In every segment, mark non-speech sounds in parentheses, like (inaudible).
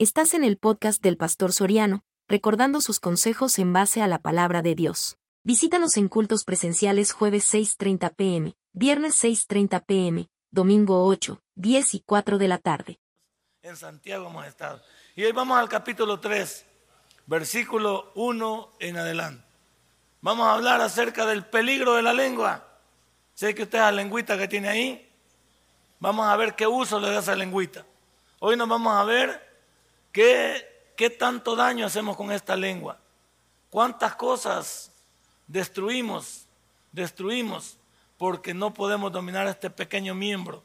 Estás en el podcast del Pastor Soriano, recordando sus consejos en base a la palabra de Dios. Visítanos en cultos presenciales jueves 6.30 pm, viernes 6.30 pm, domingo 8, 10 y 4 de la tarde. En Santiago hemos estado. Y hoy vamos al capítulo 3, versículo 1 en adelante. Vamos a hablar acerca del peligro de la lengua. Sé que usted la lengüita que tiene ahí. Vamos a ver qué uso le da esa lengüita. Hoy nos vamos a ver ¿Qué, ¿Qué tanto daño hacemos con esta lengua? ¿Cuántas cosas destruimos? Destruimos porque no podemos dominar este pequeño miembro,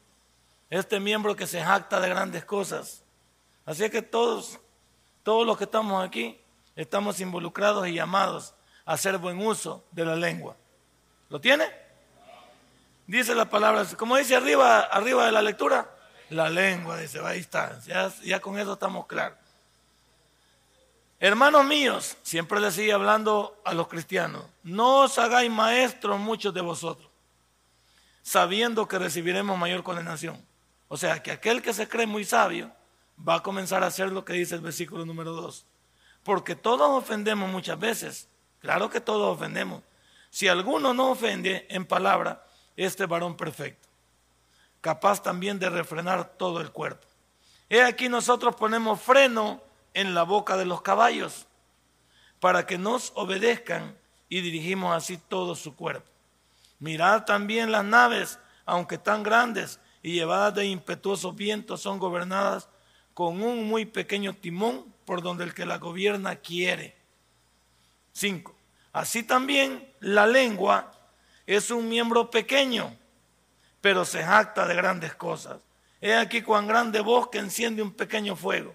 este miembro que se jacta de grandes cosas. Así que todos, todos los que estamos aquí, estamos involucrados y llamados a hacer buen uso de la lengua. ¿Lo tiene? Dice la palabra, como dice arriba, arriba de la lectura, la lengua, dice, ahí está, ya, ya con eso estamos claros. Hermanos míos, siempre les sigue hablando a los cristianos, no os hagáis maestros muchos de vosotros, sabiendo que recibiremos mayor condenación. O sea, que aquel que se cree muy sabio va a comenzar a hacer lo que dice el versículo número 2. Porque todos ofendemos muchas veces. Claro que todos ofendemos. Si alguno no ofende en palabra, este varón perfecto capaz también de refrenar todo el cuerpo. He aquí nosotros ponemos freno en la boca de los caballos para que nos obedezcan y dirigimos así todo su cuerpo. Mirad también las naves, aunque tan grandes y llevadas de impetuosos vientos, son gobernadas con un muy pequeño timón por donde el que la gobierna quiere. 5. Así también la lengua es un miembro pequeño pero se jacta de grandes cosas. He aquí cuán grande bosque enciende un pequeño fuego.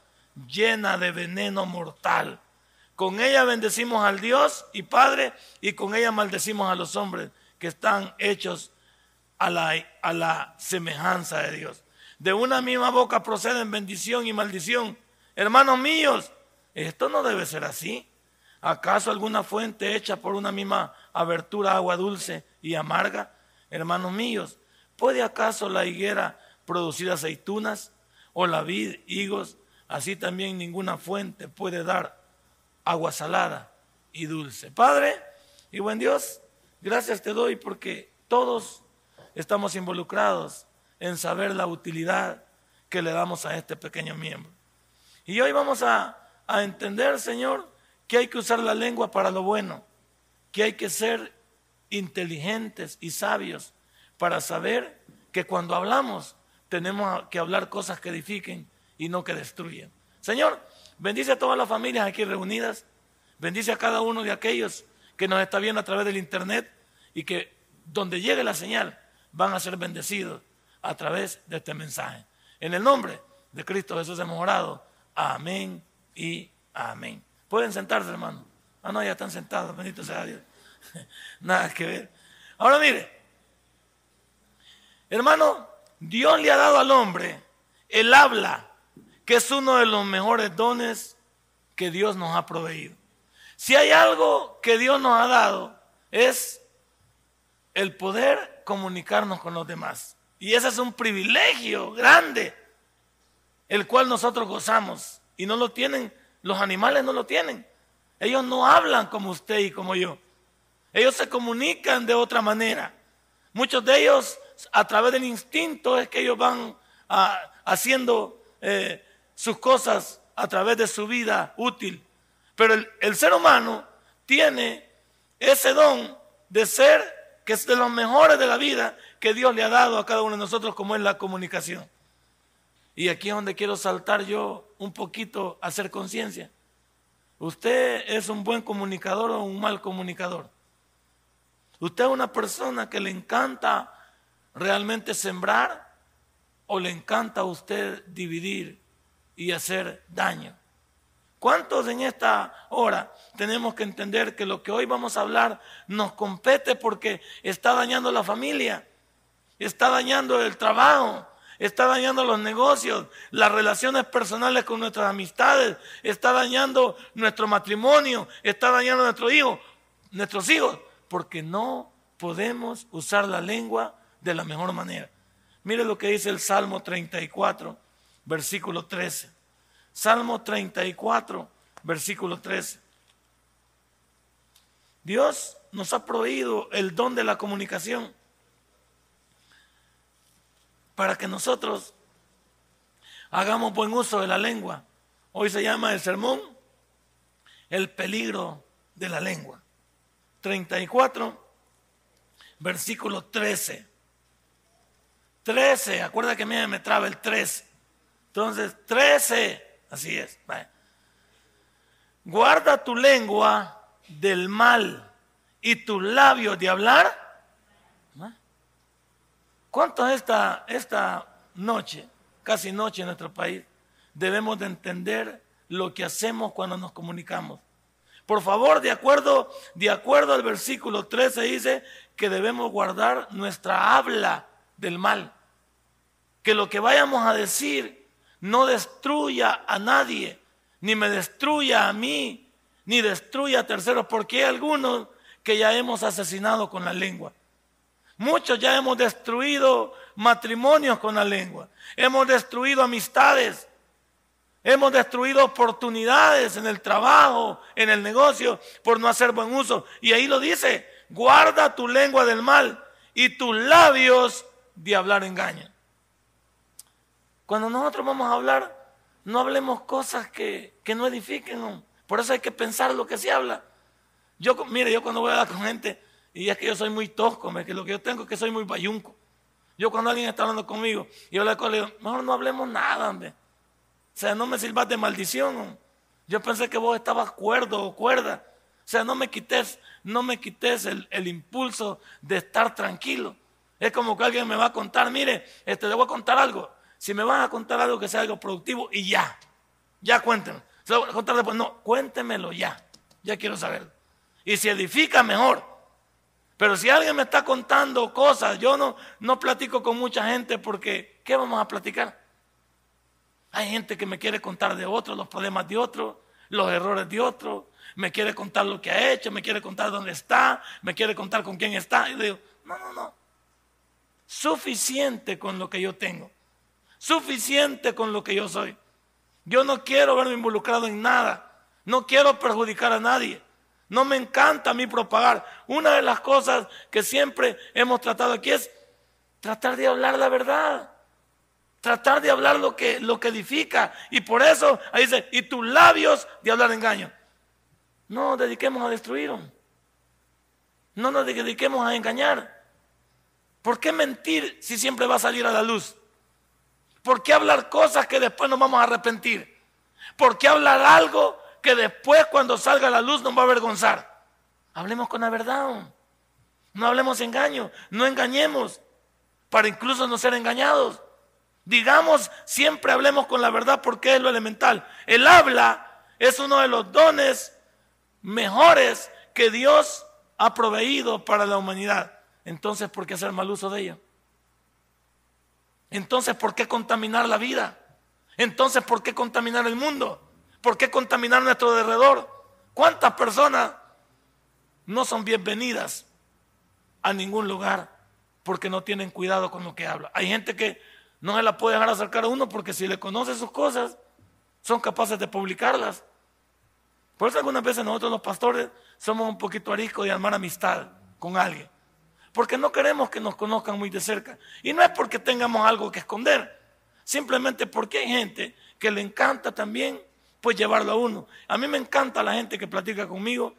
llena de veneno mortal. Con ella bendecimos al Dios y Padre, y con ella maldecimos a los hombres que están hechos a la, a la semejanza de Dios. De una misma boca proceden bendición y maldición. Hermanos míos, esto no debe ser así. ¿Acaso alguna fuente hecha por una misma abertura agua dulce y amarga? Hermanos míos, ¿Puede acaso la higuera producir aceitunas o la vid higos? Así también ninguna fuente puede dar agua salada y dulce. Padre y buen Dios, gracias te doy porque todos estamos involucrados en saber la utilidad que le damos a este pequeño miembro. Y hoy vamos a, a entender, Señor, que hay que usar la lengua para lo bueno, que hay que ser inteligentes y sabios para saber que cuando hablamos tenemos que hablar cosas que edifiquen y no que destruyen. Señor, bendice a todas las familias aquí reunidas, bendice a cada uno de aquellos que nos está viendo a través del internet y que donde llegue la señal van a ser bendecidos a través de este mensaje. En el nombre de Cristo Jesús hemos orado. Amén y amén. Pueden sentarse, hermano. Ah, no, ya están sentados, bendito sea Dios. (laughs) Nada que ver. Ahora mire, Hermano, Dios le ha dado al hombre el habla, que es uno de los mejores dones que Dios nos ha proveído. Si hay algo que Dios nos ha dado, es el poder comunicarnos con los demás. Y ese es un privilegio grande, el cual nosotros gozamos. Y no lo tienen, los animales no lo tienen. Ellos no hablan como usted y como yo. Ellos se comunican de otra manera. Muchos de ellos a través del instinto es que ellos van ah, haciendo eh, sus cosas a través de su vida útil. Pero el, ser humano tiene ese don de ser, que es de los mejores de la vida que Dios le ha dado a cada uno de nosotros, como es la comunicación. Y aquí es donde quiero saltar yo un poquito a hacer conciencia. ¿Usted es un buen comunicador o un mal comunicador? ¿Usted es una persona que le encanta realmente sembrar o le encanta a usted dividir y hacer daño? ¿Cuántos en esta hora tenemos que entender que lo que hoy vamos a hablar nos compete porque está dañando la familia, está dañando el trabajo, está dañando los negocios, las relaciones personales con nuestras amistades, está dañando nuestro matrimonio, está dañando nuestro hijo, nuestros hijos, porque no podemos usar la lengua de la mejor manera. Mire lo que dice el Salmo 34, versículo 13. Salmo 34, versículo 13. Dios nos ha prohibido el don de la comunicación para que nosotros hagamos buen uso de la lengua. Hoy se llama el sermón el peligro de la lengua. 34, versículo 13. 13, acuerda que mí me traba el 13. Entonces, 13 Así es. Guarda tu lengua del mal y tus labios de hablar. ¿Cuántos esta, esta noche, casi noche en nuestro país, debemos de entender lo que hacemos cuando nos comunicamos? Por favor, de acuerdo, de acuerdo al versículo 13 dice que debemos guardar nuestra habla del mal. Que lo que vayamos a decir no destruya a nadie, ni me destruya a mí, ni destruya a terceros, porque hay algunos que ya hemos asesinado con la lengua. Muchos ya hemos destruido matrimonios con la lengua, hemos destruido amistades, hemos destruido oportunidades en el trabajo, en el negocio, por no hacer buen uso. Y ahí lo dice, guarda tu lengua del mal y tus labios de hablar engaño. Cuando nosotros vamos a hablar, no hablemos cosas que, no edifiquen. Por eso hay que pensar lo que se habla. Yo, mire, yo cuando voy a hablar con gente, y es que yo soy muy tosco, que lo que yo tengo es que soy muy bayunco. Yo cuando alguien está hablando conmigo y yo le digo, mejor no hablemos nada, hombre. O sea, no me sirvas de maldición. Yo pensé que vos estabas cuerdo o cuerda. O sea, no me quites, no me quites el, el, impulso de estar tranquilo. Es como que alguien me va a contar, mire, este, le voy a contar algo. Si me van a contar algo que sea algo productivo y ya, ya cuéntenme. Se lo voy a contar después. No, cuéntemelo ya. Ya quiero saber. Y si edifica, mejor. Pero si alguien me está contando cosas, yo no, no platico con mucha gente porque, ¿qué vamos a platicar? Hay gente que me quiere contar de otro, los problemas de otro, los errores de otro, me quiere contar lo que ha hecho, me quiere contar dónde está, me quiere contar con quién está. Y digo, no, no, no. Suficiente con lo que yo tengo suficiente con lo que yo soy. Yo no quiero verme involucrado en nada. No quiero perjudicar a nadie. No me encanta a mí propagar. Una de las cosas que siempre hemos tratado aquí es tratar de hablar la verdad. Tratar de hablar lo que, lo que edifica. Y por eso ahí dice, y tus labios de hablar engaño. No nos dediquemos a destruir. No nos dediquemos a engañar. ¿Por qué mentir si siempre va a salir a la luz? ¿Por qué hablar cosas que después nos vamos a arrepentir? ¿Por qué hablar algo que después cuando salga la luz nos va a avergonzar? Hablemos con la verdad. No hablemos engaño. No engañemos para incluso no ser engañados. Digamos, siempre hablemos con la verdad porque es lo elemental. El habla es uno de los dones mejores que Dios ha proveído para la humanidad. Entonces, ¿por qué hacer mal uso de ella? Entonces, ¿por qué contaminar la vida? Entonces, ¿por qué contaminar el mundo? ¿Por qué contaminar nuestro alrededor? ¿Cuántas personas no son bienvenidas a ningún lugar porque no tienen cuidado con lo que habla? Hay gente que no se la puede dejar acercar a uno porque si le conoce sus cosas, son capaces de publicarlas. Por eso algunas veces nosotros los pastores somos un poquito ariscos de armar amistad con alguien porque no queremos que nos conozcan muy de cerca. Y no es porque tengamos algo que esconder, simplemente porque hay gente que le encanta también pues llevarlo a uno. A mí me encanta la gente que platica conmigo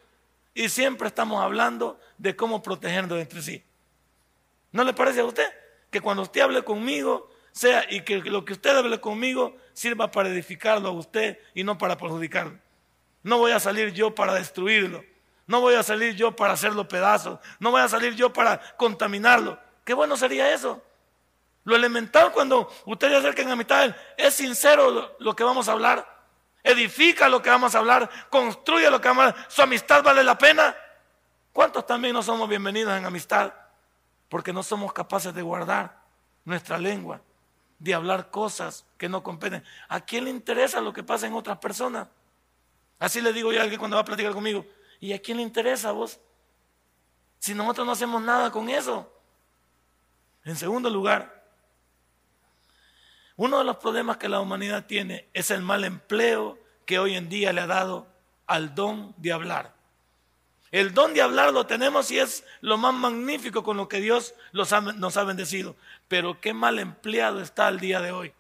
y siempre estamos hablando de cómo protegernos entre sí. ¿No le parece a usted que cuando usted hable conmigo sea y que lo que usted hable conmigo sirva para edificarlo a usted y no para perjudicarlo? No voy a salir yo para destruirlo. No voy a salir yo para hacerlo pedazos. No voy a salir yo para contaminarlo. Qué bueno sería eso. Lo elemental cuando ustedes acerquen a mitad es sincero lo, que vamos a hablar. edifica lo que vamos a hablar, construye lo que vamos a hablar, su amistad vale la pena. ¿Cuántos también no somos bienvenidos en amistad? Porque no somos capaces de guardar nuestra lengua, de hablar cosas que no competen. ¿A quién le interesa lo que pasa en otras personas? Así le digo yo a alguien cuando va a platicar conmigo. ¿Y a quién le interesa a vos? Si nosotros no hacemos nada con eso. En segundo lugar, uno de los problemas que la humanidad tiene es el mal empleo que hoy en día le ha dado al don de hablar. El don de hablar lo tenemos y es lo más magnífico con lo que Dios nos ha bendecido. Pero qué mal empleado está el día de hoy.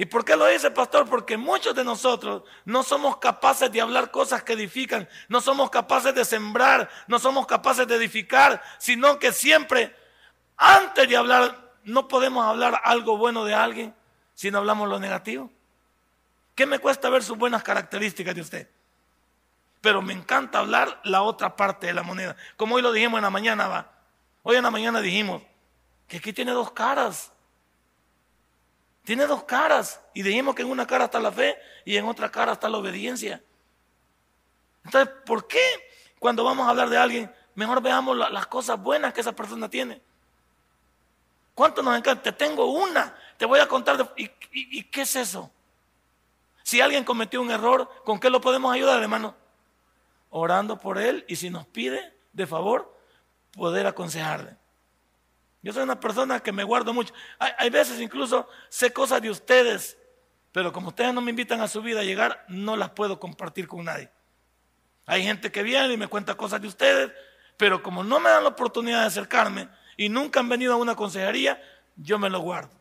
¿Y por qué lo dice, pastor? Porque muchos de nosotros no somos capaces de hablar cosas que edifican, no somos capaces de sembrar, no somos capaces de edificar, sino que siempre, antes de hablar, no podemos hablar algo bueno de alguien si no hablamos lo negativo. ¿Qué me cuesta ver sus buenas características de usted? Pero me encanta hablar la otra parte de la moneda. Como hoy lo dijimos en la mañana, va. Hoy en la mañana dijimos que aquí tiene dos caras. Tiene dos caras. Y dijimos que en una cara está la fe y en otra cara está la obediencia. Entonces, ¿por qué cuando vamos a hablar de alguien, mejor veamos las cosas buenas que esa persona tiene? ¿Cuánto nos encanta? Te tengo una, te voy a contar. ¿y, y, qué es eso? Si alguien cometió un error, ¿con qué lo podemos ayudar, hermano? orando por él y si nos pide, de favor, poder aconsejarle. Yo soy una persona que me guardo mucho. Hay, veces incluso sé cosas de ustedes, pero como ustedes no me invitan a su vida a llegar, no las puedo compartir con nadie. Hay gente que viene y me cuenta cosas de ustedes, pero como no me dan la oportunidad de acercarme y nunca han venido a una consejería, yo me lo guardo.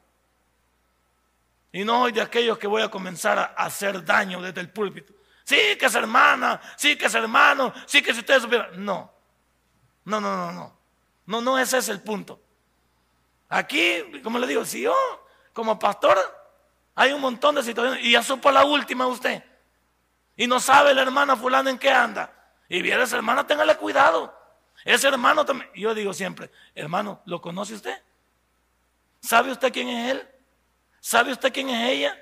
Y no soy de aquellos que voy a comenzar a hacer daño desde el púlpito. Sí, que es hermana, sí, que es hermano, sí, que si ustedes supieran. No, no, no, no, no. No, no, ese es el punto. Aquí, como le digo, si yo, como pastor, hay un montón de situaciones y ya supo la última usted. Y no sabe la hermana fulana en qué anda. Y viene esa hermana, téngale cuidado. Ese hermano también. Yo digo siempre, hermano, ¿lo conoce usted? ¿Sabe usted quién es él? ¿Sabe usted quién es ella?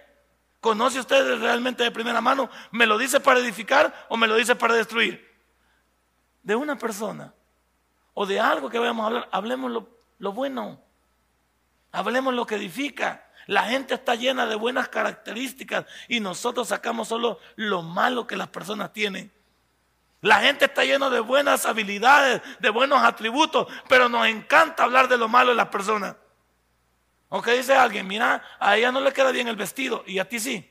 ¿Conoce usted realmente de primera mano? ¿Me lo dice para edificar o me lo dice para destruir? De una persona o de algo que vayamos a hablar, hablemos lo, lo bueno. Hablemos lo que edifica. La gente está llena de buenas características y nosotros sacamos solo lo malo que las personas tienen. La gente está llena de buenas habilidades, de buenos atributos, pero nos encanta hablar de lo malo de las personas. ¿O qué dice alguien, mira, a ella no le queda bien el vestido y a ti sí.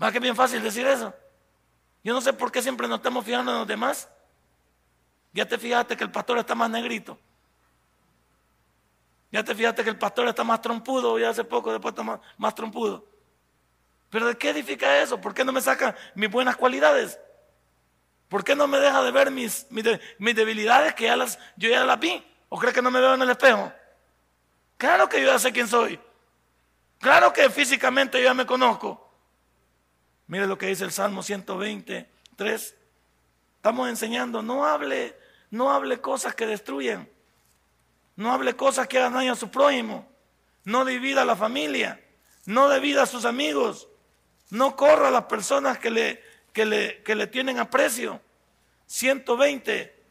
¿Va que bien fácil decir eso? Yo no sé por qué siempre nos estamos fijando en los demás. Ya te fijaste que el pastor está más negrito. Ya te fijaste que el pastor está más trompudo, ya hace poco después está más, trompudo. Pero ¿de qué edifica eso? ¿Por qué no me saca mis buenas cualidades? ¿Por qué no me deja de ver mis, debilidades que ya las, yo ya las vi? ¿O cree que no me veo en el espejo? Claro que yo ya sé quién soy. Claro que físicamente yo ya me conozco. Mire lo que dice el Salmo 123. Estamos enseñando, no hable, no hable cosas que destruyen. No hable cosas que hagan daño a su prójimo. No divida a la familia. No divida a sus amigos. No corra a las personas que le, que le, que le tienen aprecio. 120.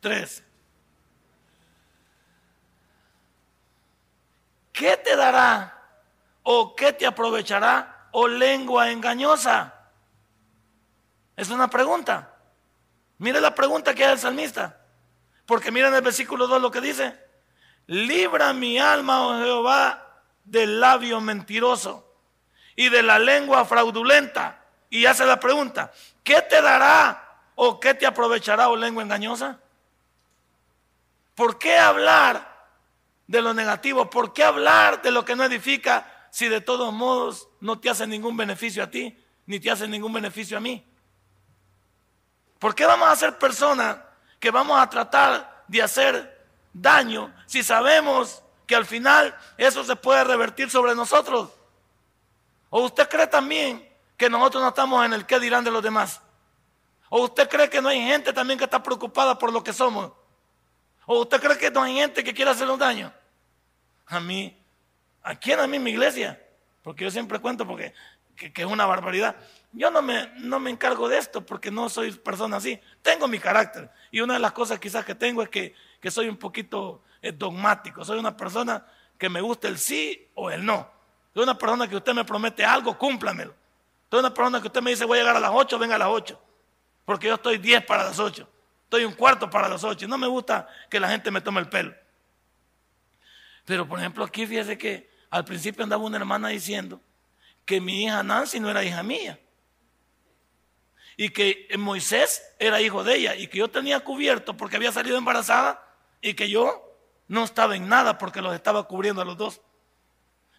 Tres. ¿Qué te dará o qué te aprovechará o lengua engañosa? Es una pregunta. Mire la pregunta que hace el salmista. Porque miren el versículo 2 lo que dice. Libra mi alma, oh Jehová, del labio mentiroso y de la lengua fraudulenta. Y hace la pregunta, ¿qué te dará o qué te aprovechará o lengua engañosa? ¿Por qué hablar de lo negativo? ¿Por qué hablar de lo que no edifica si de todos modos no te hace ningún beneficio a ti, ni te hace ningún beneficio a mí? ¿Por qué vamos a ser personas que vamos a tratar de hacer daño si sabemos que al final eso se puede revertir sobre nosotros? ¿O usted cree también que nosotros no estamos en el qué dirán de los demás? ¿O usted cree que no hay gente también que está preocupada por lo que somos? ¿O usted cree que no hay gente que quiera hacernos daño? a mí, ¿a quién a mí mi iglesia? Porque yo siempre cuento porque que, es una barbaridad. Yo no me, no me encargo de esto porque no soy persona así. Tengo mi carácter. Y una de las cosas quizás que tengo es que, que soy un poquito eh, dogmático. Soy una persona que me gusta el sí o el no. Soy una persona que usted me promete algo, cúmplamelo. Soy una persona que usted me dice voy a llegar a las 8, venga a las 8. Porque yo estoy 10 para las 8. Estoy un cuarto para las 8. No me gusta que la gente me tome el pelo. Pero por ejemplo aquí fíjese que al principio andaba una hermana diciendo que mi hija Nancy no era hija mía. Y que Moisés era hijo de ella. Y que yo tenía cubierto porque había salido embarazada. Y que yo no estaba en nada porque los estaba cubriendo a los dos.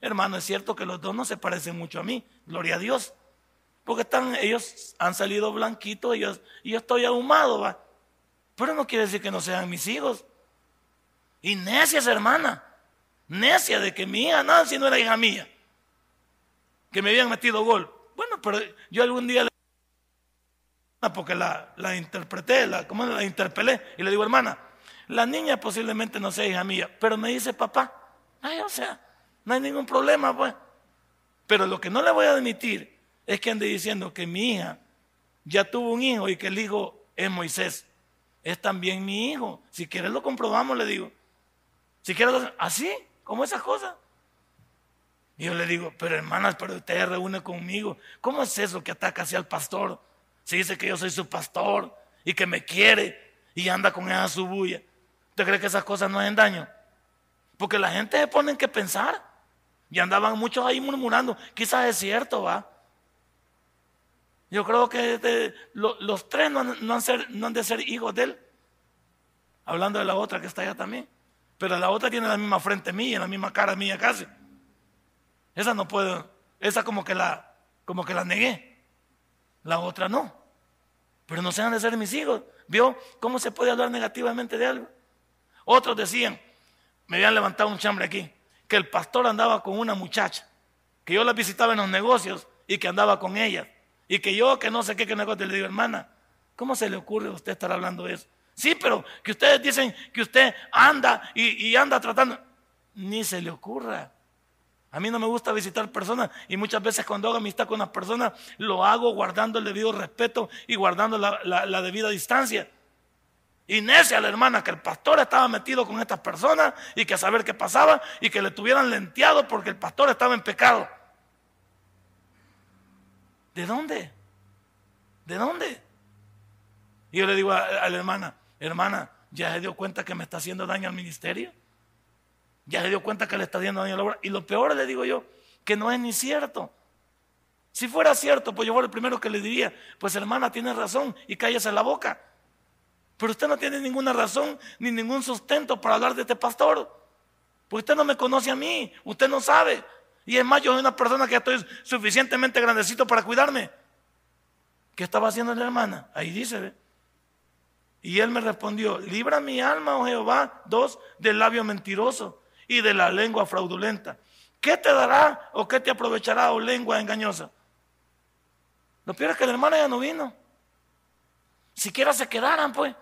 Hermano, es cierto que los dos no se parecen mucho a mí. Gloria a Dios. Porque están, ellos han salido blanquitos y yo, y yo estoy ahumado, va. Pero no quiere decir que no sean mis hijos. Y necias, hermana. Necia de que mi hija Nancy no era hija mía que me habían metido gol. Bueno, pero yo algún día le (laughs) porque la, la interpreté, la, ¿cómo la interpelé? Y le digo, hermana, la niña posiblemente no sea hija mía, pero me dice papá, ay, o sea, no hay ningún problema, pues. Pero lo que no le voy a admitir es que ande diciendo que mi hija ya tuvo un hijo y que el hijo es Moisés. Es también mi hijo. Si quieres lo comprobamos, le digo. Si quieres, así, como esas cosas. Y yo le digo, pero hermanas, pero usted reúne conmigo. ¿Cómo es eso que ataca así al pastor? Si dice que yo soy su pastor y que me quiere y anda con esa su bulla. ¿Usted cree que esas cosas no hacen daño? Porque la gente se pone en que pensar. Y andaban muchos ahí murmurando. Quizás es cierto, va. Yo creo que los tres no no han de ser hijos de él. Hablando de la otra que está allá también. Pero la otra tiene la misma frente mía, la misma cara mía casi. Esa no puedo, esa como que la, como que la negué. La otra no. Pero no sean de ser mis hijos. ¿Vio cómo se puede hablar negativamente de algo? Otros decían, me habían levantado un chambre aquí, que el pastor andaba con una muchacha, que yo la visitaba en los negocios y que andaba con ella. Y que yo, que no sé qué, qué negocio, le digo, hermana, ¿cómo se le ocurre a usted estar hablando de eso? Sí, pero que ustedes dicen que usted anda y anda tratando. Ni se le ocurra. A mí no me gusta visitar personas y muchas veces cuando hago amistad con las personas lo hago guardando el debido respeto y guardando la, debida distancia. Y necia la hermana que el pastor estaba metido con estas personas y que a saber qué pasaba y que le tuvieran lenteado porque el pastor estaba en pecado. ¿De dónde? ¿De dónde? Y yo le digo a, a la hermana, hermana, ¿ya se dio cuenta que me está haciendo daño al ministerio? Ya se dio cuenta que le está dando daño a la obra. Y lo peor le digo yo, que no es ni cierto. Si fuera cierto, pues yo fuera el primero que le diría, pues hermana, tiene razón y cállese la boca. Pero usted no tiene ninguna razón ni ningún sustento para hablar de este pastor. Porque usted no me conoce a mí, usted no sabe. Y es más, yo soy una persona que estoy suficientemente grandecito para cuidarme. ¿Qué estaba haciendo la hermana? Ahí dice. Y él me respondió, libra mi alma, oh Jehová, dos, del labio mentiroso y de la lengua fraudulenta. ¿Qué te dará o qué te aprovechará, oh lengua engañosa? Lo peor es que la hermana ya no vino. Siquiera se quedaran, pues.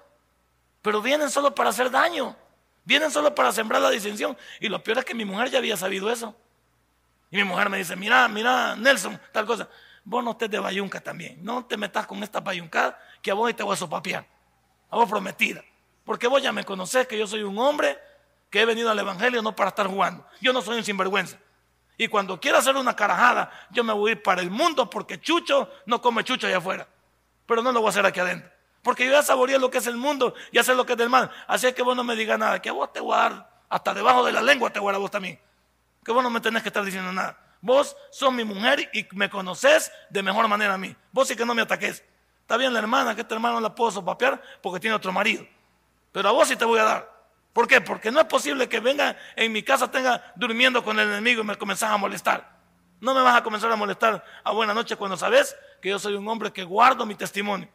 Pero vienen solo para hacer daño. Vienen solo para sembrar la disensión. Y lo peor es que mi mujer ya había sabido eso. Y mi mujer me dice, mira, mira, Nelson, tal cosa. Vos no estés de bayunca también. No te metas con esta bayuncada que a vos te voy a sopapear. A vos prometida. Porque vos ya me conocés que yo soy un hombre que he venido al Evangelio no para estar jugando. Yo no soy un sinvergüenza. Y cuando quiera hacer una carajada, yo me voy a ir para el mundo porque Chucho no come Chucho allá afuera. Pero no lo voy a hacer aquí adentro. Porque yo ya saboreé lo que es el mundo y sé lo que es del mal. Así es que vos no me digas nada. Que a vos te voy a dar, hasta debajo de la lengua te voy a dar vos también. Que vos no me tenés que estar diciendo nada. Vos sos mi mujer y me conoces de mejor manera a mí. Vos sí que no me ataques. Está bien la hermana, que esta hermana no la puedo sopapear porque tiene otro marido. Pero a vos sí te voy a dar. ¿Por qué? Porque no es posible que venga en mi casa, tenga durmiendo con el enemigo y me comenzás a molestar. No me vas a comenzar a molestar a buena noche cuando sabes que yo soy un hombre que guardo mi testimonio.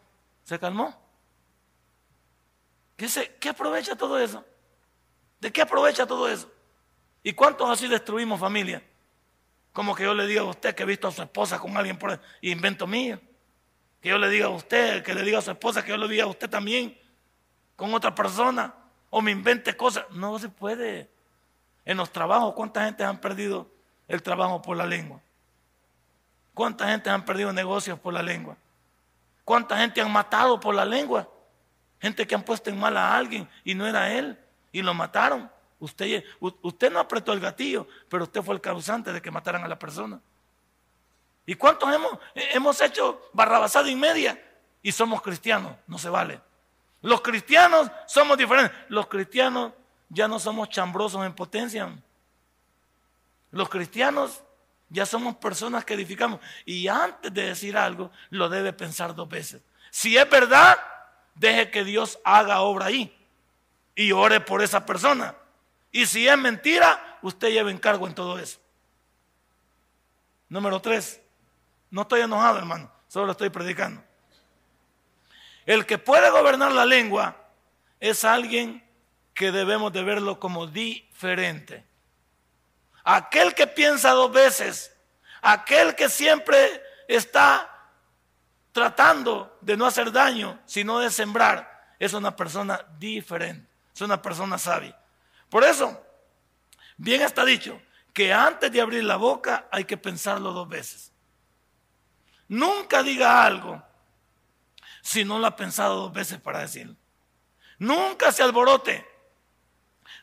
¿Se calmó? ¿Qué, se, ¿Qué aprovecha todo eso? ¿De qué aprovecha todo eso? ¿Y cuántos así destruimos familia? Como que yo le diga a usted que he visto a su esposa con alguien por invento mío. Que yo le diga a usted, que le diga a su esposa, que yo le diga a usted también con otra persona o me invente cosas. No se puede. En los trabajos, ¿cuánta gente han perdido el trabajo por la lengua? ¿Cuánta gente han perdido negocios por la lengua? ¿Cuánta gente han matado por la lengua? Gente que han puesto en mal a alguien y no era él y lo mataron. Usted, usted no apretó el gatillo, pero usted fue el causante de que mataran a la persona. ¿Y cuántos hemos, hemos hecho barrabasada y media? Y somos cristianos, no se vale. Los cristianos somos diferentes. Los cristianos ya no somos chambrosos en potencia. Los cristianos ya somos personas que edificamos. Y antes de decir algo, lo debe pensar dos veces. Si es verdad, deje que Dios haga obra ahí. Y ore por esa persona. Y si es mentira, usted lleva encargo en todo eso. Número tres. No estoy enojado, hermano. Solo estoy predicando. El que puede gobernar la lengua es alguien que debemos de verlo como diferente. Aquel que piensa dos veces, aquel que siempre está tratando de no hacer daño, sino de sembrar, es una persona diferente, es una persona sabia. Por eso, bien está dicho que antes de abrir la boca hay que pensarlo dos veces. Nunca diga algo si no lo ha pensado dos veces para decirlo. Nunca se alborote.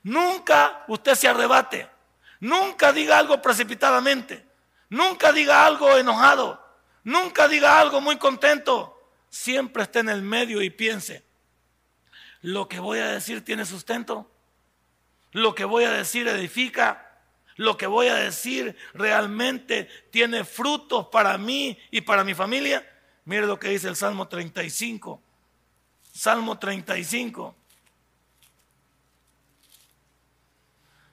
Nunca usted se arrebate. Nunca diga algo precipitadamente. Nunca diga algo enojado. Nunca diga algo muy contento. Siempre esté en el medio y piense, ¿lo que voy a decir tiene sustento? Lo que voy a decir edifica. Lo que voy a decir realmente tiene frutos para mí y para mi familia. Mire lo que dice el Salmo 35. Salmo 35.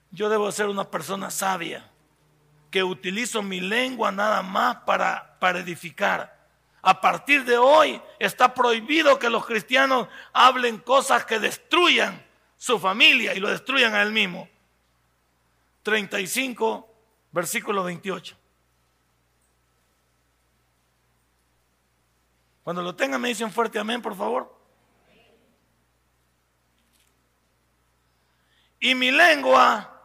Yo debo ser una persona sabia, que utilizo mi lengua nada más para, para edificar. A partir de hoy está prohibido que los cristianos hablen cosas que destruyan su familia y lo destruyan a él mismo. 35, versículo 28. Cuando lo tengan me dicen fuerte amén, por favor. Y mi lengua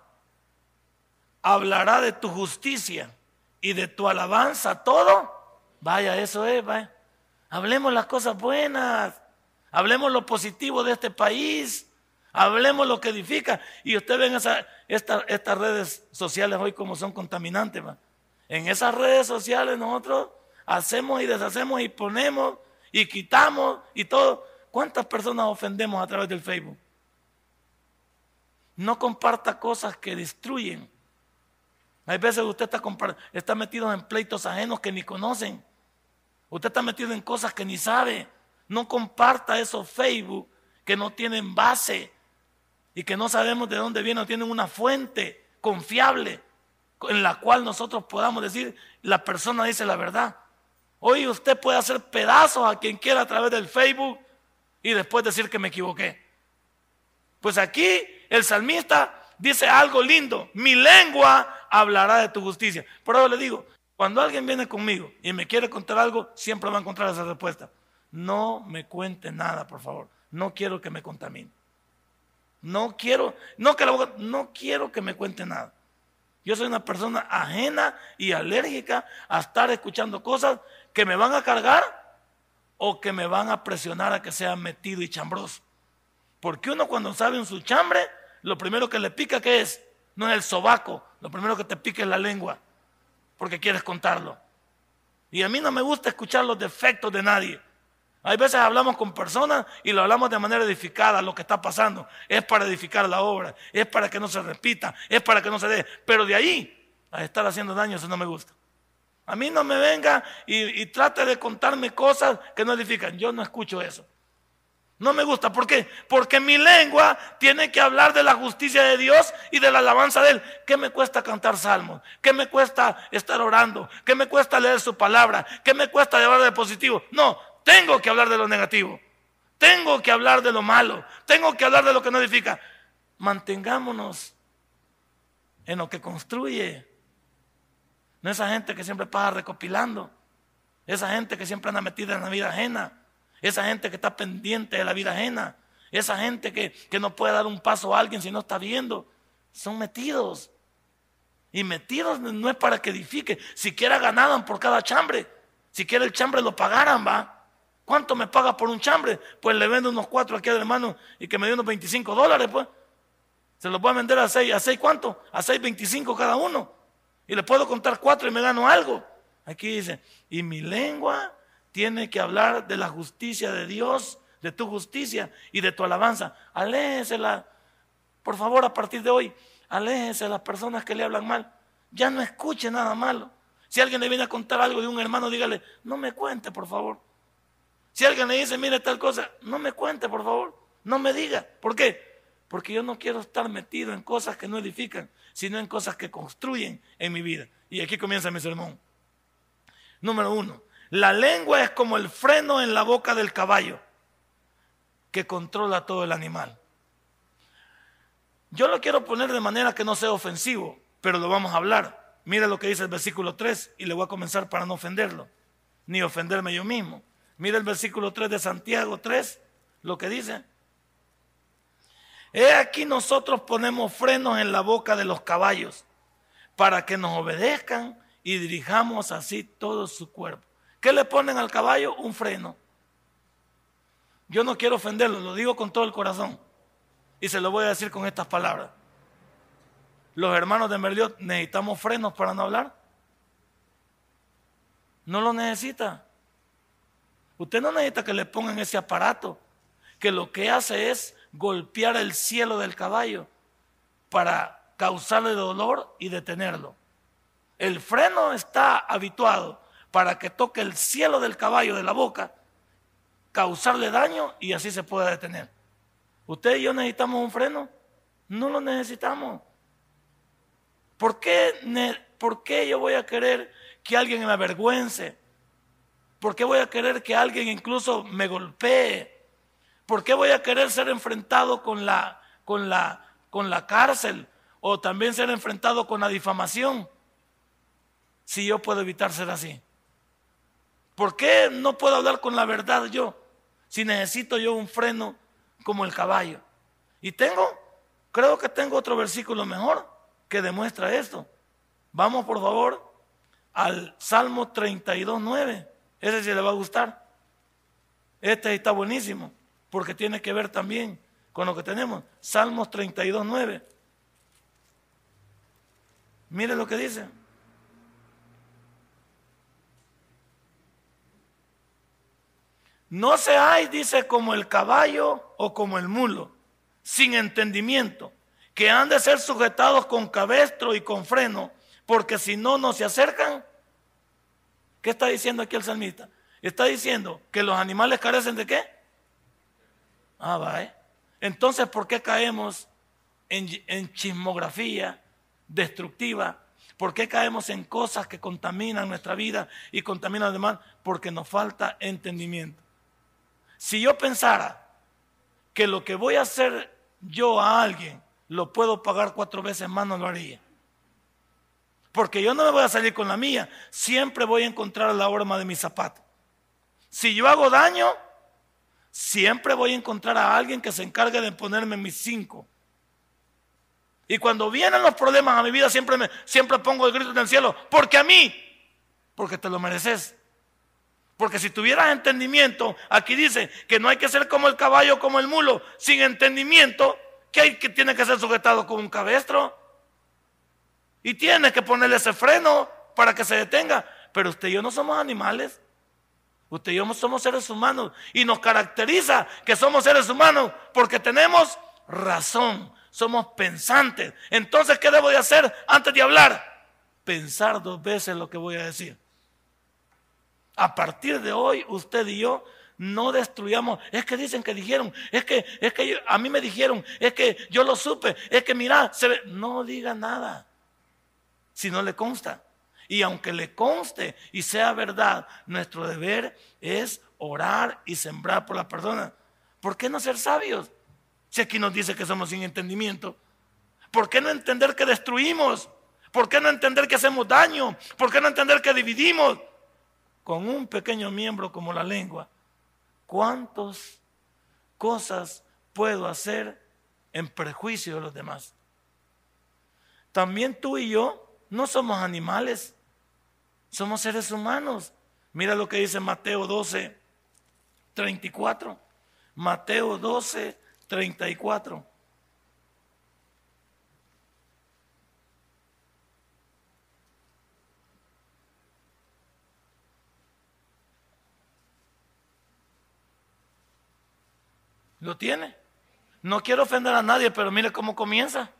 hablará de tu justicia y de tu alabanza todo. Vaya, eso es, vaya. Hablemos las cosas buenas. Hablemos lo positivo de este país. Hablemos lo que edifica. Y ustedes ven esa, estas redes sociales hoy como son contaminantes. En esas redes sociales nosotros hacemos y deshacemos y ponemos y quitamos y todo. ¿Cuántas personas ofendemos a través del Facebook? No comparta cosas que destruyen. Hay veces usted está, está metido en pleitos ajenos que ni conocen. Usted está metido en cosas que ni sabe. No comparta esos Facebook que no tienen base y que no sabemos de dónde viene, no tienen una fuente confiable en la cual nosotros podamos decir, la persona dice la verdad. Hoy usted puede hacer pedazos a quien quiera a través del Facebook y después decir que me equivoqué. Pues aquí el salmista dice algo lindo, mi lengua hablará de tu justicia. Por eso le digo, cuando alguien viene conmigo y me quiere contar algo, siempre va a encontrar esa respuesta. No me cuente nada, por favor. No quiero que me contamine. No quiero, no que la no quiero que me cuente nada. Yo soy una persona ajena y alérgica a estar escuchando cosas que me van a cargar o que me van a presionar a que sea metido y chambroso. Porque uno cuando sabe en su chambre, lo primero que le pica que es, no es el sobaco, lo primero que te pica es la lengua, porque quieres contarlo. Y a mí no me gusta escuchar los defectos de nadie. Hay veces hablamos con personas y lo hablamos de manera edificada, lo que está pasando. Es para edificar la obra, es para que no se repita, es para que no se dé. Pero de ahí a estar haciendo daño, eso no me gusta. A mí no me venga y, trate de contarme cosas que no edifican. Yo no escucho eso. No me gusta. ¿Por qué? Porque mi lengua tiene que hablar de la justicia de Dios y de la alabanza de Él. ¿Qué me cuesta cantar salmos? ¿Qué me cuesta estar orando? ¿Qué me cuesta leer su palabra? ¿Qué me cuesta hablar de positivo? No, tengo que hablar de lo negativo. Tengo que hablar de lo malo. Tengo que hablar de lo que no edifica. Mantengámonos en lo que construye. No esa gente que siempre pasa recopilando. Esa gente que siempre anda metida en la vida ajena. Esa gente que está pendiente de la vida ajena. Esa gente que, que no puede dar un paso a alguien si no está viendo. son metidos. Y metidos no es para que edifique. Siquiera ganaban por cada chambre. Siquiera el chambre lo pagaran, va. ¿Cuánto me paga por un chambre? Pues le vendo unos cuatro aquí al hermano y que me dio unos 25 dólares, pues. Se los voy a vender a seis. ¿A seis cuánto? A seis 25 cada uno. Y le puedo contar cuatro y me gano algo. Aquí dice, y mi lengua tiene que hablar de la justicia de Dios, de tu justicia y de tu alabanza. Aléjesela, por favor, a partir de hoy, aléjese a las personas que le hablan mal. Ya no escuche nada malo. Si alguien le viene a contar algo de un hermano, dígale, no me cuente, por favor. Si alguien le dice, mire tal cosa, no me cuente, por favor. No me diga. ¿Por qué? Porque yo no quiero estar metido en cosas que no edifican, sino en cosas que construyen en mi vida. Y aquí comienza mi sermón. Número uno, la lengua es como el freno en la boca del caballo que controla todo el animal. Yo lo quiero poner de manera que no sea ofensivo, pero lo vamos a hablar. Mira lo que dice el versículo 3 y le voy a comenzar para no ofenderlo, ni ofenderme yo mismo. Mira el versículo 3 de Santiago 3, lo que dice. He aquí nosotros ponemos frenos en la boca de los caballos para que nos obedezcan y dirijamos así todo su cuerpo. ¿Qué le ponen al caballo? Un freno. Yo no quiero ofenderlo, lo digo con todo el corazón. Y se lo voy a decir con estas palabras. Los hermanos de Merliot necesitamos frenos para no hablar. No lo necesita. Usted no necesita que le pongan ese aparato, que lo que hace es golpear el cielo del caballo para causarle dolor y detenerlo. El freno está habituado para que toque el cielo del caballo de la boca, causarle daño y así se pueda detener. ¿Usted y yo necesitamos un freno? No lo necesitamos. ¿Por qué, ¿Por qué yo voy a querer que alguien me avergüence? ¿Por qué voy a querer que alguien incluso me golpee? ¿Por qué voy a querer ser enfrentado con la, con la, con la cárcel o también ser enfrentado con la difamación? Si yo puedo evitar ser así. ¿Por qué no puedo hablar con la verdad yo? Si necesito yo un freno como el caballo. Y tengo, creo que tengo otro versículo mejor que demuestra esto. Vamos por favor al Salmo 32, 9. Ese sí le va a gustar. Este está buenísimo porque tiene que ver también con lo que tenemos. Salmos 32, 9. Mire lo que dice. No seáis, dice, como el caballo o como el mulo, sin entendimiento, que han de ser sujetados con cabestro y con freno, porque si no, no se acercan. ¿Qué está diciendo aquí el salmista? Está diciendo que los animales carecen de qué? Ah, va, ¿eh? Entonces, ¿por qué caemos en, en chismografía destructiva? ¿Por qué caemos en cosas que contaminan nuestra vida y contaminan a los demás? Porque nos falta entendimiento. Si yo pensara que lo que voy a hacer yo a alguien lo puedo pagar cuatro veces más, no lo haría. Porque yo no me voy a salir con la mía, siempre voy a encontrar la horma de mi zapato. Si yo hago daño, siempre voy a encontrar a alguien que se encargue de ponerme mis cinco. Y cuando vienen los problemas a mi vida, siempre, me, siempre pongo el grito en el cielo, porque a mí, porque te lo mereces. Porque si tuvieras entendimiento, aquí dice que no hay que ser como el caballo, como el mulo, sin entendimiento, que hay que tiene que ser sujetado con un cabestro. Y tiene que ponerle ese freno para que se detenga. Pero usted y yo no somos animales. Usted y yo somos seres humanos. Y nos caracteriza que somos seres humanos porque tenemos razón. Somos pensantes. Entonces, ¿qué debo de hacer antes de hablar? Pensar dos veces lo que voy a decir. A partir de hoy, usted y yo no destruyamos. Es que dicen que dijeron, es que, es que a mí me dijeron, es que yo lo supe, es que mira, se ve. No diga nada si no le consta. Y aunque le conste y sea verdad, nuestro deber es orar y sembrar por la persona. ¿Por qué no ser sabios? Si aquí nos dice que somos sin entendimiento. ¿Por qué no entender que destruimos? ¿Por qué no entender que hacemos daño? ¿Por qué no entender que dividimos? con un pequeño miembro como la lengua, ¿cuántas cosas puedo hacer en perjuicio de los demás? también tú y yo no somos animales, somos seres humanos. Mira lo que dice Mateo 12, 34. Mateo 12, 34. ¿Lo tiene? No quiero ofender a nadie, pero mire cómo comienza.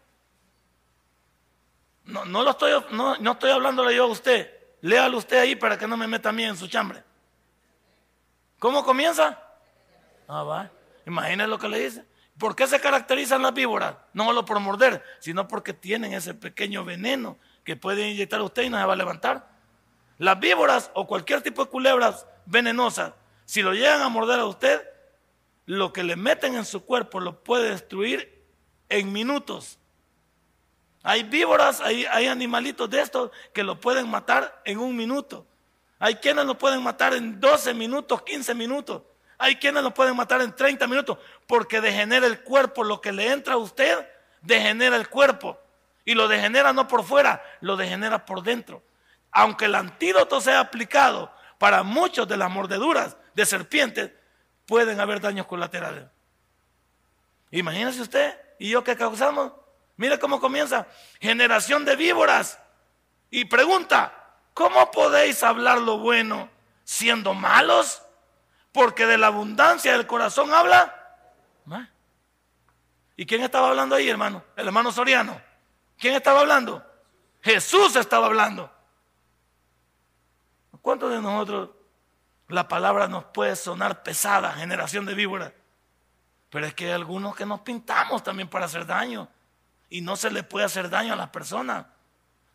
No, no lo estoy, no, no estoy hablándole yo a usted. Léalo usted ahí para que no me meta a mí en su chambre. ¿Cómo comienza? Ah, va. Imagínese lo que le dice. ¿Por qué se caracterizan las víboras? No solo por morder, sino porque tienen ese pequeño veneno que puede inyectar a usted y no se va a levantar. Las víboras o cualquier tipo de culebras venenosas, si lo llegan a morder a usted, lo que le meten en su cuerpo lo puede destruir en minutos. Hay víboras, hay, animalitos de estos que lo pueden matar en un minuto. Hay quienes lo pueden matar en 12 minutos, 15 minutos. Hay quienes lo pueden matar en 30 minutos porque degenera el cuerpo. Lo que le entra a usted, degenera el cuerpo. Y lo degenera no por fuera, lo degenera por dentro. Aunque el antídoto sea aplicado para muchos de las mordeduras de serpientes, pueden haber daños colaterales. Imagínese usted y yo que causamos. Mire cómo comienza. Generación de víboras. Y pregunta, ¿cómo podéis hablar lo bueno siendo malos? Porque de la abundancia del corazón habla. ¿Y quién estaba hablando ahí, hermano? El hermano Soriano. ¿Quién estaba hablando? Jesús estaba hablando. ¿Cuántos de nosotros la palabra nos puede sonar pesada, generación de víboras? Pero es que hay algunos que nos pintamos también para hacer daño y no se le puede hacer daño a las personas.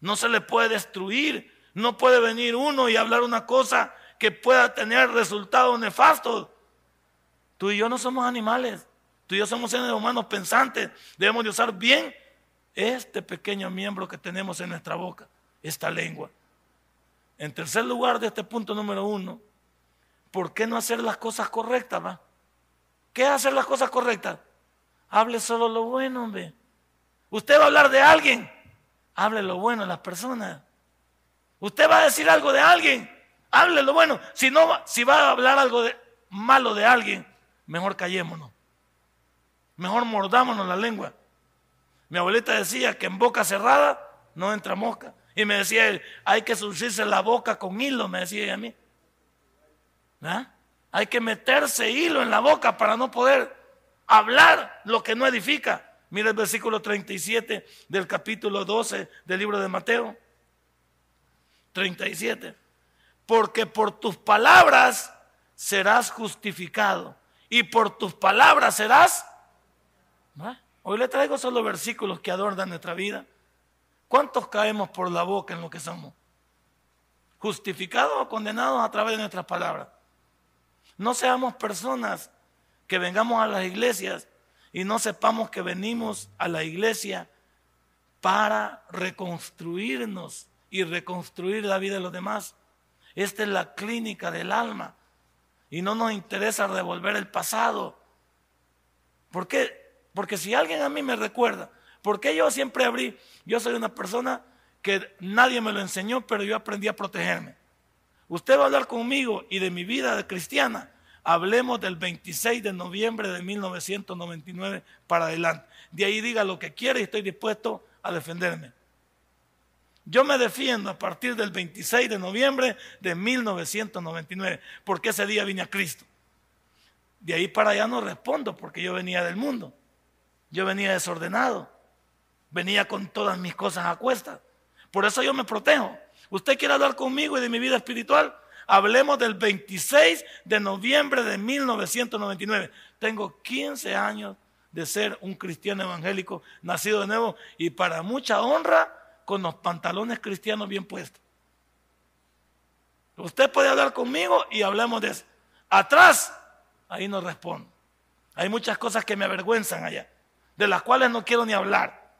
No se le puede destruir. No puede venir uno y hablar una cosa que pueda tener resultados nefastos. Tú y yo no somos animales. Tú y yo somos seres humanos pensantes. Debemos de usar bien este pequeño miembro que tenemos en nuestra boca, esta lengua. En tercer lugar de este punto número uno, ¿por qué no hacer las cosas correctas? Va? ¿Qué es hacer las cosas correctas? Hable solo lo bueno, hombre. Usted va a hablar de alguien, hable lo bueno de las personas. Usted va a decir algo de alguien, hable lo bueno. Si no, si va a hablar algo malo de alguien, mejor callémonos. Mejor mordámonos la lengua. Mi abuelita decía que en boca cerrada no entra mosca. Y me decía él, hay que surcirse la boca con hilo, me decía ella a mí. ¿Ah? Hay que meterse hilo en la boca para no poder hablar lo que no edifica. Mira el versículo 37 del capítulo 12 del libro de Mateo. 37. Porque por tus palabras serás justificado y por tus palabras serás... Hoy le traigo solo versículos que adornan nuestra vida. ¿Cuántos caemos por la boca en lo que somos? Justificados o condenados a través de nuestras palabras. No seamos personas que vengamos a las iglesias y no sepamos que venimos a la iglesia para reconstruirnos y reconstruir la vida de los demás. Esta es la clínica del alma y no nos interesa revolver el pasado. ¿Por qué? Porque si alguien a mí me recuerda, porque yo siempre abrí, yo soy una persona que nadie me lo enseñó, pero yo aprendí a protegerme. Usted va a hablar conmigo y de mi vida cristiana Hablemos del 26 de noviembre de 1999 para adelante. De ahí diga lo que quiera y estoy dispuesto a defenderme. Yo me defiendo a partir del 26 de noviembre de 1999, porque ese día vine a Cristo. De ahí para allá no respondo, porque yo venía del mundo. Yo venía desordenado. Venía con todas mis cosas a cuestas. Por eso yo me protejo. ¿Usted quiere hablar conmigo y de mi vida espiritual? Hablemos del 26 de noviembre de 1999. Tengo 15 años de ser un cristiano evangélico nacido de nuevo y para mucha honra con los pantalones cristianos bien puestos. Usted puede hablar conmigo y hablemos de eso. Atrás, ahí no respondo. Hay muchas cosas que me avergüenzan allá, de las cuales no quiero ni hablar,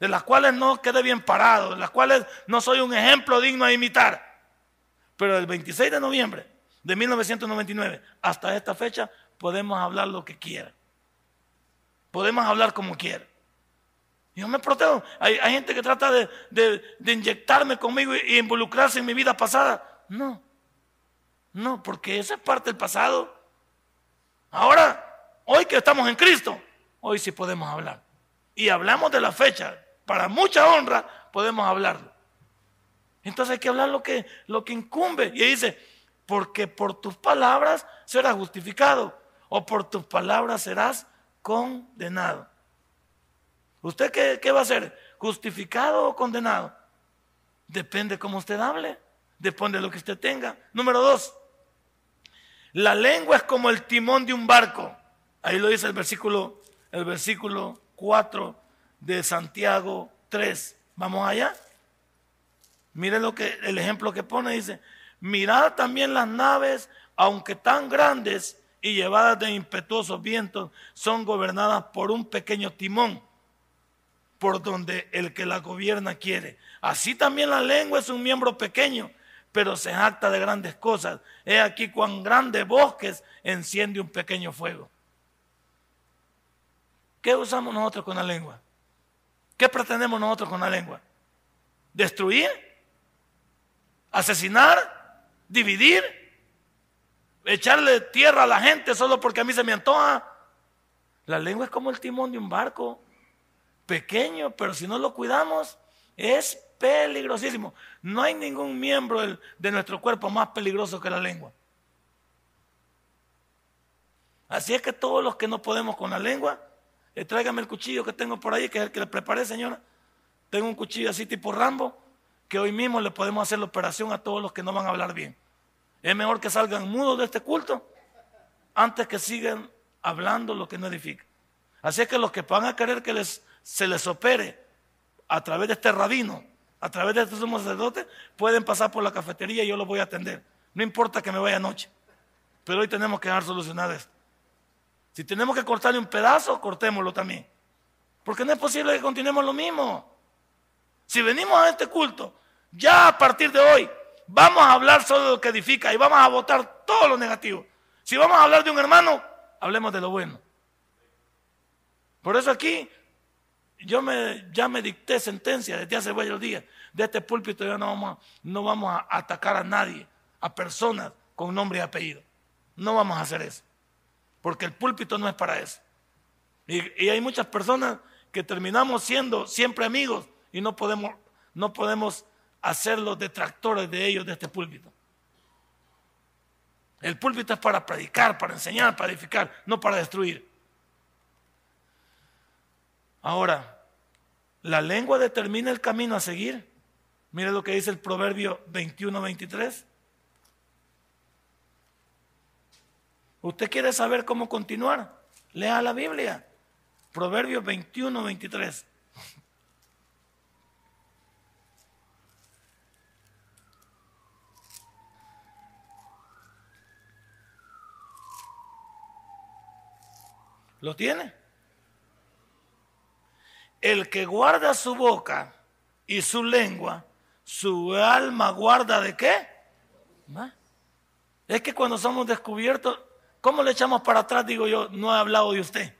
de las cuales no quedé bien parado, de las cuales no soy un ejemplo digno de imitar. Pero del 26 de noviembre de 1999 hasta esta fecha podemos hablar lo que quiera. Podemos hablar como quiera. Yo me protejo. Hay, gente que trata de, inyectarme conmigo y, involucrarse en mi vida pasada. No, no, porque esa es parte del pasado. Ahora, hoy que estamos en Cristo, hoy sí podemos hablar. Y hablamos de la fecha. Para mucha honra podemos hablarlo. Entonces hay que hablar lo que, lo que incumbe. Y dice, porque por tus palabras serás justificado o por tus palabras serás condenado. ¿Usted qué, va a ser? ¿Justificado o condenado? Depende cómo usted hable, depende de lo que usted tenga. Número dos, la lengua es como el timón de un barco. Ahí lo dice el versículo, el versículo 4 de Santiago 3. Vamos allá. Mire lo que el ejemplo que pone dice, mirad también las naves, aunque tan grandes y llevadas de impetuosos vientos, son gobernadas por un pequeño timón por donde el que la gobierna quiere. Así también la lengua es un miembro pequeño, pero se jacta de grandes cosas. He aquí cuán grandes bosques enciende un pequeño fuego. ¿Qué usamos nosotros con la lengua? ¿Qué pretendemos nosotros con la lengua? ¿Destruir? ¿Asesinar? ¿Dividir? ¿Echarle tierra a la gente solo porque a mí se me antoja? La lengua es como el timón de un barco pequeño, pero si no lo cuidamos, es peligrosísimo. No hay ningún miembro de nuestro cuerpo más peligroso que la lengua. Así es que todos los que no podemos con la lengua, eh, tráigame el cuchillo que tengo por ahí, que es el que le preparé, señora. Tengo un cuchillo así tipo Rambo, que hoy mismo le podemos hacer la operación a todos los que no van a hablar bien. Es mejor que salgan mudos de este culto antes que sigan hablando lo que no edifica. Así es que los que van a querer que les se les opere a través de este rabino, a través de este sumo pueden pasar por la cafetería y yo los voy a atender. No importa que me vaya anoche. Pero hoy tenemos que dejar solucionado esto. Si tenemos que cortarle un pedazo, cortémoslo también. Porque no es posible que continuemos lo mismo. Si venimos a este culto, ya a partir de hoy, vamos a hablar solo de lo que edifica y vamos a votar todo lo negativo. Si vamos a hablar de un hermano, hablemos de lo bueno. Por eso aquí yo me, ya me dicté sentencia desde hace varios días. De este púlpito ya no vamos, a, no vamos a atacar a nadie, a personas con nombre y apellido. No vamos a hacer eso. Porque el púlpito no es para eso. Y, hay muchas personas que terminamos siendo siempre amigos y no podemos, no podemos hacer los detractores de ellos de este púlpito. El púlpito es para predicar, para enseñar, para edificar, no para destruir. Ahora, la lengua determina el camino a seguir. Mire lo que dice el Proverbio 21-23. ¿Usted quiere saber cómo continuar? Lea la Biblia. Proverbio 21-23. ¿Lo tiene? El que guarda su boca y su lengua, su alma guarda de qué? Es que cuando somos descubiertos, ¿cómo le echamos para atrás? Digo yo, no he hablado de usted.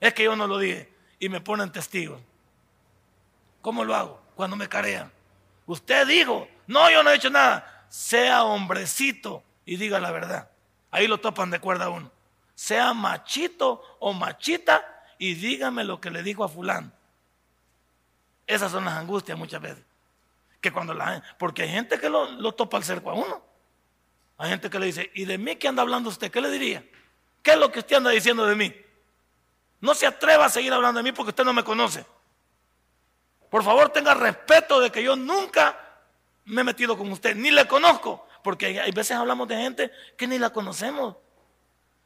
Es que yo no lo dije y me ponen testigos. ¿Cómo lo hago? Cuando me carean. Usted dijo, no, yo no he hecho nada. Sea hombrecito y diga la verdad. Ahí lo topan de cuerda uno. Sea machito o machita y dígame lo que le dijo a fulano. Esas son las angustias muchas veces. Que cuando la porque hay gente que lo, topa al cerco a uno. Hay gente que le dice, ¿y de mí qué anda hablando usted? ¿Qué le diría? ¿Qué es lo que usted anda diciendo de mí? No se atreva a seguir hablando de mí porque usted no me conoce. Por favor, tenga respeto de que yo nunca me he metido con usted, ni le conozco, porque hay veces hablamos de gente que ni la conocemos.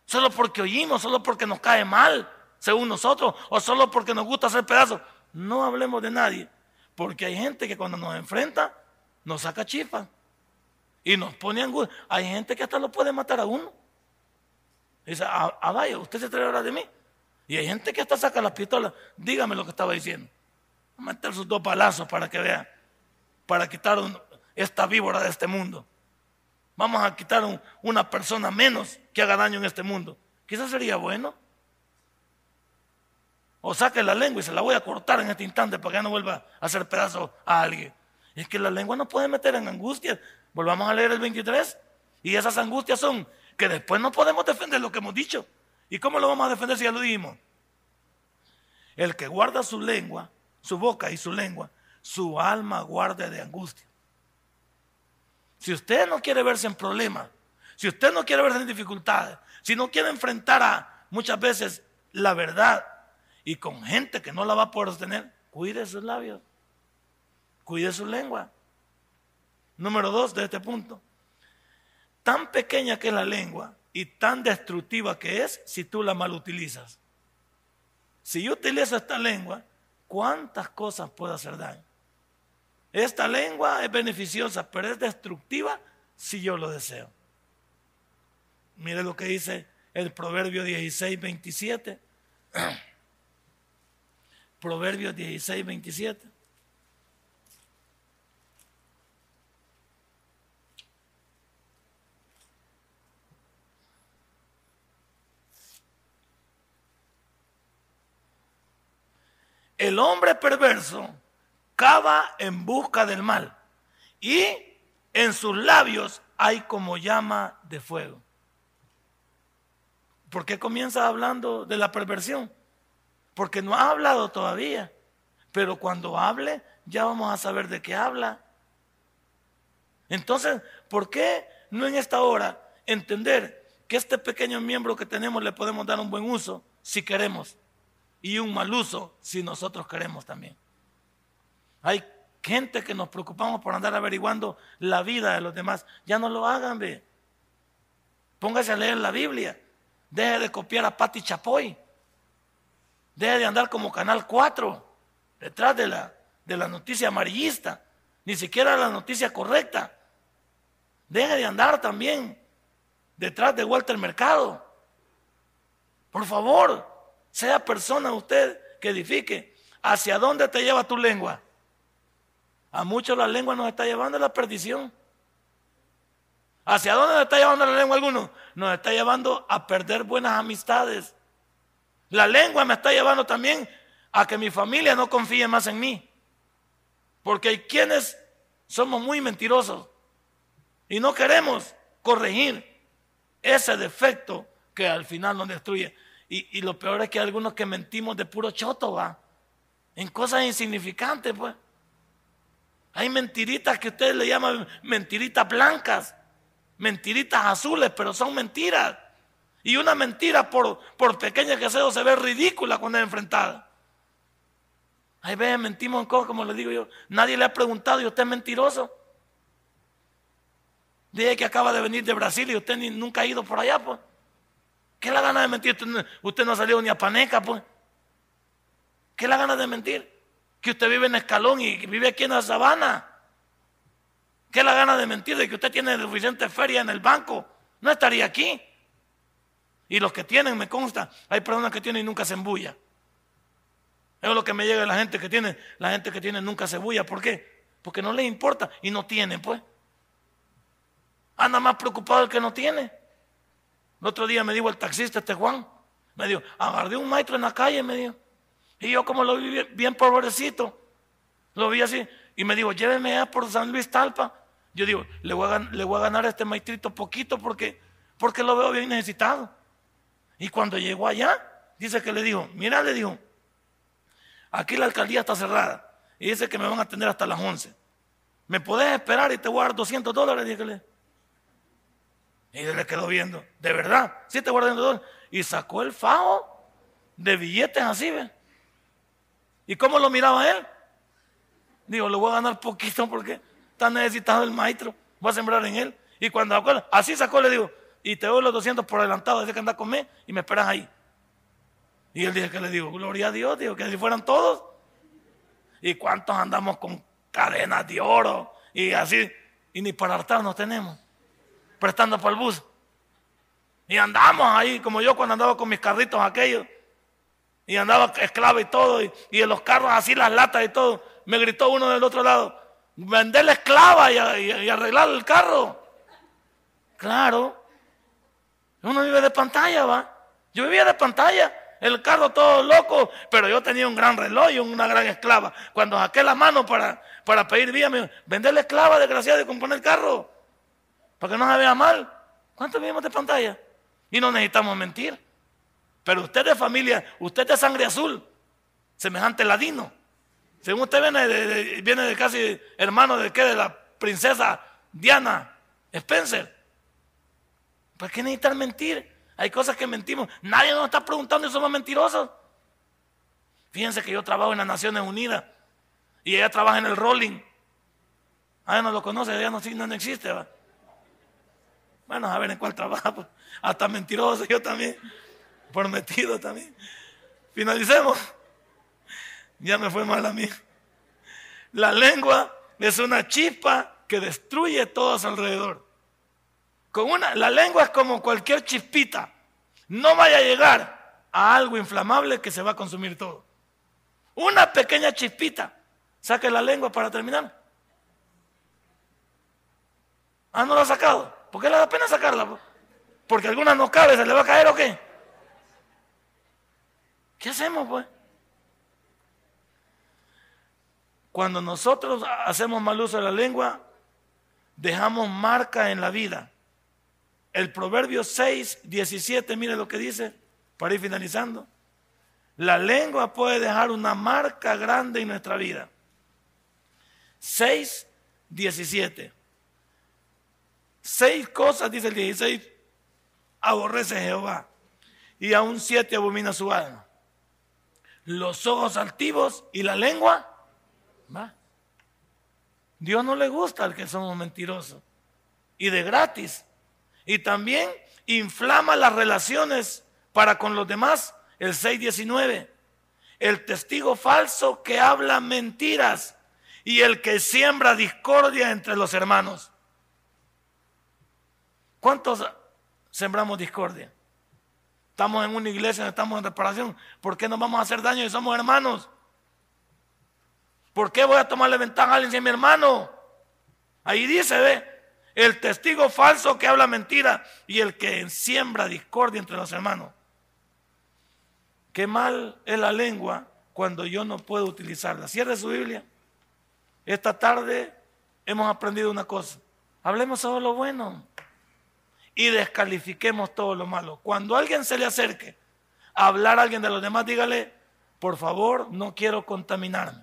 Solo porque oímos, solo porque nos cae mal, según nosotros, o solo porque nos gusta hacer pedazos no hablemos de nadie, porque hay gente que cuando nos enfrenta nos saca chispa y nos pone angustia. Hay gente que hasta lo puede matar a uno. dice, ah, ah, vaya, usted se trae ahora de mí. Y hay gente que hasta saca las pistolas. Dígame lo que estaba diciendo. A meter sus dos palazos para que vea, para quitar esta víbora de este mundo. Vamos a quitar una persona menos que haga daño en este mundo. Quizás sería bueno. O saque la lengua y se la voy a cortar en este instante para que no vuelva a hacer pedazo a alguien. Es que la lengua nos puede meter en angustia. Volvamos a leer el 23. Y esas angustias son que después no podemos defender lo que hemos dicho. ¿Y cómo lo vamos a defender si ya lo dijimos? El que guarda su lengua, su boca y su lengua, su alma guarda de angustia. Si usted no quiere verse en problemas, si usted no quiere verse en dificultades, si no quiere enfrentar a muchas veces la verdad y con gente que no la va a poder sostener, cuide sus labios, cuide su lengua. Número dos de este punto, tan pequeña que es la lengua y tan destructiva que es si tú la mal utilizas. Si yo utilizo esta lengua, ¿cuántas cosas puedo hacer daño? Esta lengua es beneficiosa, pero es destructiva si yo lo deseo. Mire lo que dice el Proverbio 16, 27. (clears throat) Proverbio 16, 27. El hombre perverso cava en busca del mal y en sus labios hay como llama de fuego. ¿Por qué comienza hablando de la perversión? Porque no ha hablado todavía, pero cuando hable ya vamos a saber de qué habla. Entonces, ¿por qué no en esta hora entender que este pequeño miembro que tenemos le podemos dar un buen uso si queremos? y un mal uso si nosotros queremos también. Hay gente que nos preocupamos por andar averiguando la vida de los demás. Ya no lo hagan, ve. Póngase a leer la Biblia. Deje de copiar a Pati Chapoy. Deje de andar como Canal 4, detrás de la, de la noticia amarillista. Ni siquiera la noticia correcta. Deje de andar también detrás de Walter Mercado. Por favor, sea persona usted que edifique. ¿Hacia dónde te lleva tu lengua? A muchos la lengua nos está llevando a la perdición. ¿Hacia dónde nos está llevando la lengua a algunos? Nos está llevando a perder buenas amistades. La lengua me está llevando también a que mi familia no confíe más en mí. Porque hay quienes somos muy mentirosos y no queremos corregir ese defecto que al final nos destruye. Y, lo peor es que hay algunos que mentimos de puro choto, va. En cosas insignificantes, pues. Hay mentiritas que ustedes le llaman mentiritas blancas, mentiritas azules, pero son mentiras. Y una mentira, por, por pequeña que sea, se ve ridícula cuando es enfrentada. Hay veces mentimos en cosas, como le digo yo. Nadie le ha preguntado y usted es mentiroso. Dije que acaba de venir de Brasil y usted nunca ha ido por allá, pues. ¿Qué la gana de mentir? Usted no, ha salido ni a Paneca, pues. ¿Qué la gana de mentir? Que usted vive en Escalón y vive aquí en la sabana. ¿Qué la gana de mentir? De que usted tiene suficiente feria en el banco. No estaría aquí. Y los que tienen, me consta, hay personas que tienen y nunca se embulla. Es lo que me llega de la gente que tiene. La gente que tiene nunca se bulla. ¿Por qué? Porque no les importa y no tienen, pues. Anda más preocupado el que no tiene. El otro día me dijo el taxista, este Juan, me dijo, agarré un maestro en la calle, me dijo. Y yo como lo vi bien pobrecito, lo vi así, y me dijo, lléveme a por San Luis Talpa. Yo digo, le voy a, ganar a este maestrito poquito porque, porque lo veo bien necesitado. Y cuando llegó allá, dice que le dijo, mira, le dijo, aquí la alcaldía está cerrada y dice que me van a atender hasta las 11. ¿Me podés esperar y te voy a dar 200 dólares? Y le quedó viendo, de verdad, sí te guardando dólares. Y sacó el fajo de billetes así, ¿ve? ¿Y cómo lo miraba él? Digo, le voy a ganar poquito porque está necesitado el maestro. Voy a sembrar en él. Y cuando así sacó, le digo, y te doy los 200 por adelantado, desde que anda comer y me esperas ahí. Y él dice que le digo, gloria a Dios, digo, que si fueran todos. ¿Y cuántos andamos con cadenas de oro? Y así, y ni para hartarnos tenemos prestando para el bus. Y andamos ahí, como yo cuando andaba con mis carritos aquellos. Y andaba esclavo y todo. Y, en los carros así, las latas y todo. Me gritó uno del otro lado, vender la esclava y, arreglar el carro. Claro. Uno vive de pantalla, va. Yo vivía de pantalla. el carro todo loco, pero yo tenía un gran reloj y una gran esclava. Cuando saqué la mano para, para pedir vía, me dijo, vender la esclava, desgraciada, de componer el carro, para que no se vea mal. ¿Cuánto vimos de pantalla? Y no necesitamos mentir. Pero usted de familia, usted de sangre azul, semejante ladino. Según usted viene de, viene de casi hermano de qué, de la princesa Diana Spencer. ¿Para qué necesitar mentir? Hay cosas que mentimos. Nadie nos está preguntando si somos mentirosos. Fíjense que yo trabajo en las Naciones Unidas y ella trabaja en el rolling. Ah, no lo conoce, ella no, no existe. Bueno, a ver en cuál trabaja. (laughs) Hasta mentiroso yo también. Por metido también. Finalicemos. Ya me fue mal a mí. La lengua es una chispa que destruye todo a su alrededor. Con una, la lengua es como cualquier chispita. No vaya a llegar a algo inflamable que se va a consumir todo. Una pequeña chispita. Saque la lengua para terminar. Ah, no la ha sacado. ¿Por qué le da pena sacarla? Porque alguna no cabe, se le va a caer o qué. ¿Qué hacemos pues? Cuando nosotros hacemos mal uso de la lengua, dejamos marca en la vida. El Proverbio 6, 17, mire lo que dice, para ir finalizando. La lengua puede dejar una marca grande en nuestra vida. 6, 17. Seis cosas, dice el 16, aborrece Jehová. Y aún siete abomina su alma. Los ojos altivos y la lengua. ¿va? Dios no le gusta al que somos mentirosos. Y de gratis. Y también inflama las relaciones para con los demás. El 6.19. El testigo falso que habla mentiras y el que siembra discordia entre los hermanos. ¿Cuántos sembramos discordia? Estamos en una iglesia, estamos en reparación. ¿Por qué nos vamos a hacer daño si somos hermanos? ¿Por qué voy a tomarle ventaja a alguien si es mi hermano? Ahí dice, ve, el testigo falso que habla mentira y el que siembra discordia entre los hermanos. Qué mal es la lengua cuando yo no puedo utilizarla. Cierre su Biblia. Esta tarde hemos aprendido una cosa. Hablemos solo lo bueno y descalifiquemos todo lo malo. Cuando alguien se le acerque a hablar a alguien de los demás, dígale, por favor, no quiero contaminarme.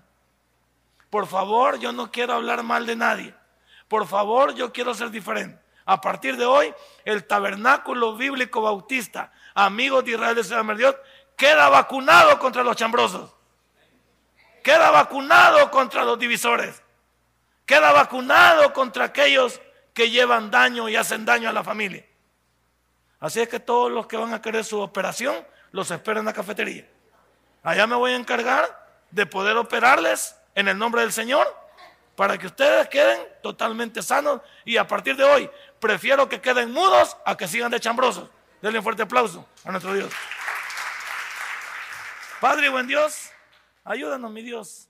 Por favor, yo no quiero hablar mal de nadie. Por favor, yo quiero ser diferente. A partir de hoy, el tabernáculo bíblico bautista, amigos de Israel de Señor Dios, queda vacunado contra los chambrosos. Queda vacunado contra los divisores. Queda vacunado contra aquellos que llevan daño y hacen daño a la familia. Así es que todos los que van a querer su operación, los espero en la cafetería. Allá me voy a encargar de poder operarles en el nombre del Señor para que ustedes queden totalmente sanos y a partir de hoy prefiero que queden mudos a que sigan de chambrosos. Denle un fuerte aplauso a nuestro Dios. Padre y buen Dios, ayúdanos, mi Dios.